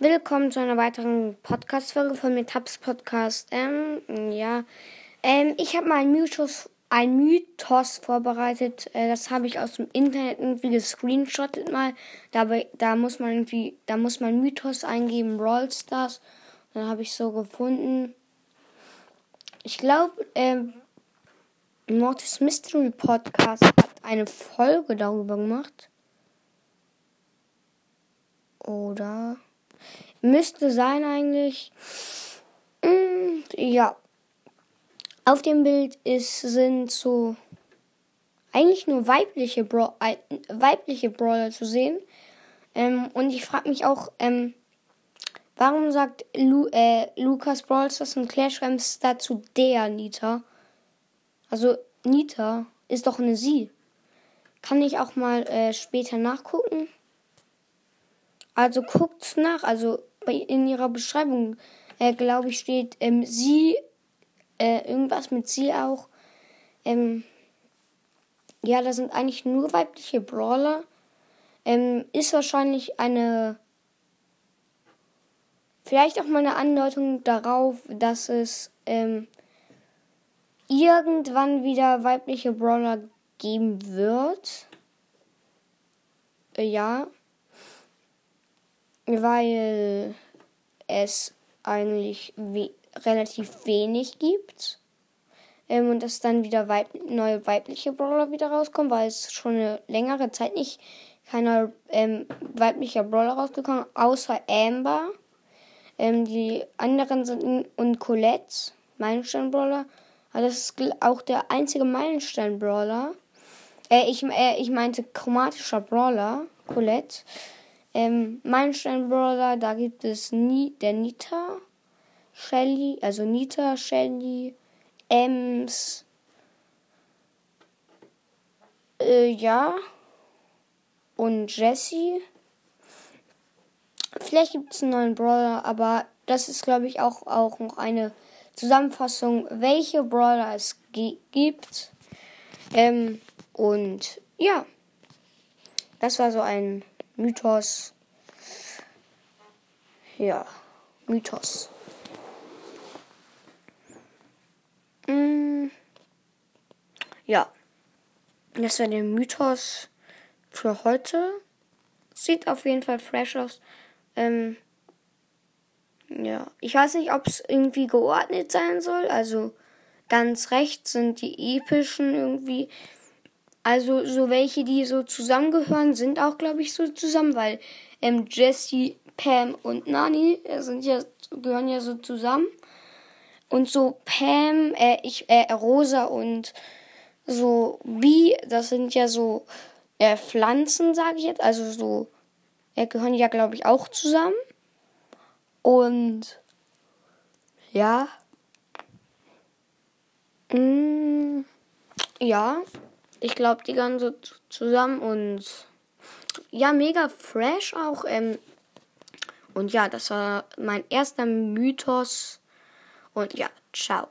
Willkommen zu einer weiteren Podcast-Folge von mir, Tabs Podcast. Ähm, ja, ähm, ich habe mal einen Mythos, ein Mythos vorbereitet. Äh, das habe ich aus dem Internet irgendwie gescreenshottet mal. Dabei, da muss man irgendwie, da muss man Mythos eingeben, Brawl Stars. Dann habe ich so gefunden. Ich glaube, ähm, Mortis Mystery Podcast hat eine Folge darüber gemacht. Oder? Müsste sein eigentlich. Mm, ja. Auf dem Bild ist, sind so eigentlich nur weibliche, Bra äh, weibliche Brawler zu sehen. Ähm, und ich frage mich auch, ähm, warum sagt Lu äh, Lukas Brawlstars und Clash Rams dazu der Nita? Also Nita ist doch eine Sie. Kann ich auch mal äh, später nachgucken? Also guckt's nach. Also bei, in ihrer Beschreibung, äh, glaube ich, steht ähm, sie, äh, irgendwas mit sie auch. Ähm, ja, da sind eigentlich nur weibliche Brawler. Ähm, ist wahrscheinlich eine. Vielleicht auch mal eine Andeutung darauf, dass es ähm, irgendwann wieder weibliche Brawler geben wird. Äh, ja weil es eigentlich we relativ wenig gibt. Ähm, und dass dann wieder weib neue weibliche Brawler wieder rauskommen, weil es schon eine längere Zeit nicht keiner ähm, weiblicher Brawler rausgekommen, außer Amber. Ähm, die anderen sind und Colette, Meilenstein-Brawler. Das ist auch der einzige Meilenstein-Brawler. Äh, ich, äh, ich meinte chromatischer Brawler, Colette. Ähm, Meilenstein Brawler, da gibt es nie, der Nita, Shelly, also Nita, Shelly, Ems, äh, ja, und Jessie. Vielleicht gibt es einen neuen Brawler, aber das ist, glaube ich, auch, auch noch eine Zusammenfassung, welche Brawler es gibt. Ähm, und ja, das war so ein Mythos. Ja, Mythos. Mm, ja, das war der Mythos für heute. Sieht auf jeden Fall fresh aus. Ähm, ja, ich weiß nicht, ob es irgendwie geordnet sein soll. Also ganz rechts sind die epischen irgendwie also so welche, die so zusammengehören, sind auch, glaube ich, so zusammen, weil ähm, Jessie, Pam und Nani äh, sind ja, gehören ja so zusammen. Und so Pam, äh, ich, äh, Rosa und so B, das sind ja so äh, Pflanzen, sage ich jetzt. Also so, äh, gehören ja, glaube ich, auch zusammen. Und ja. Mm, ja ich glaube, die so zusammen und ja, mega fresh auch. Ähm, und ja, das war mein erster Mythos. Und ja, ciao.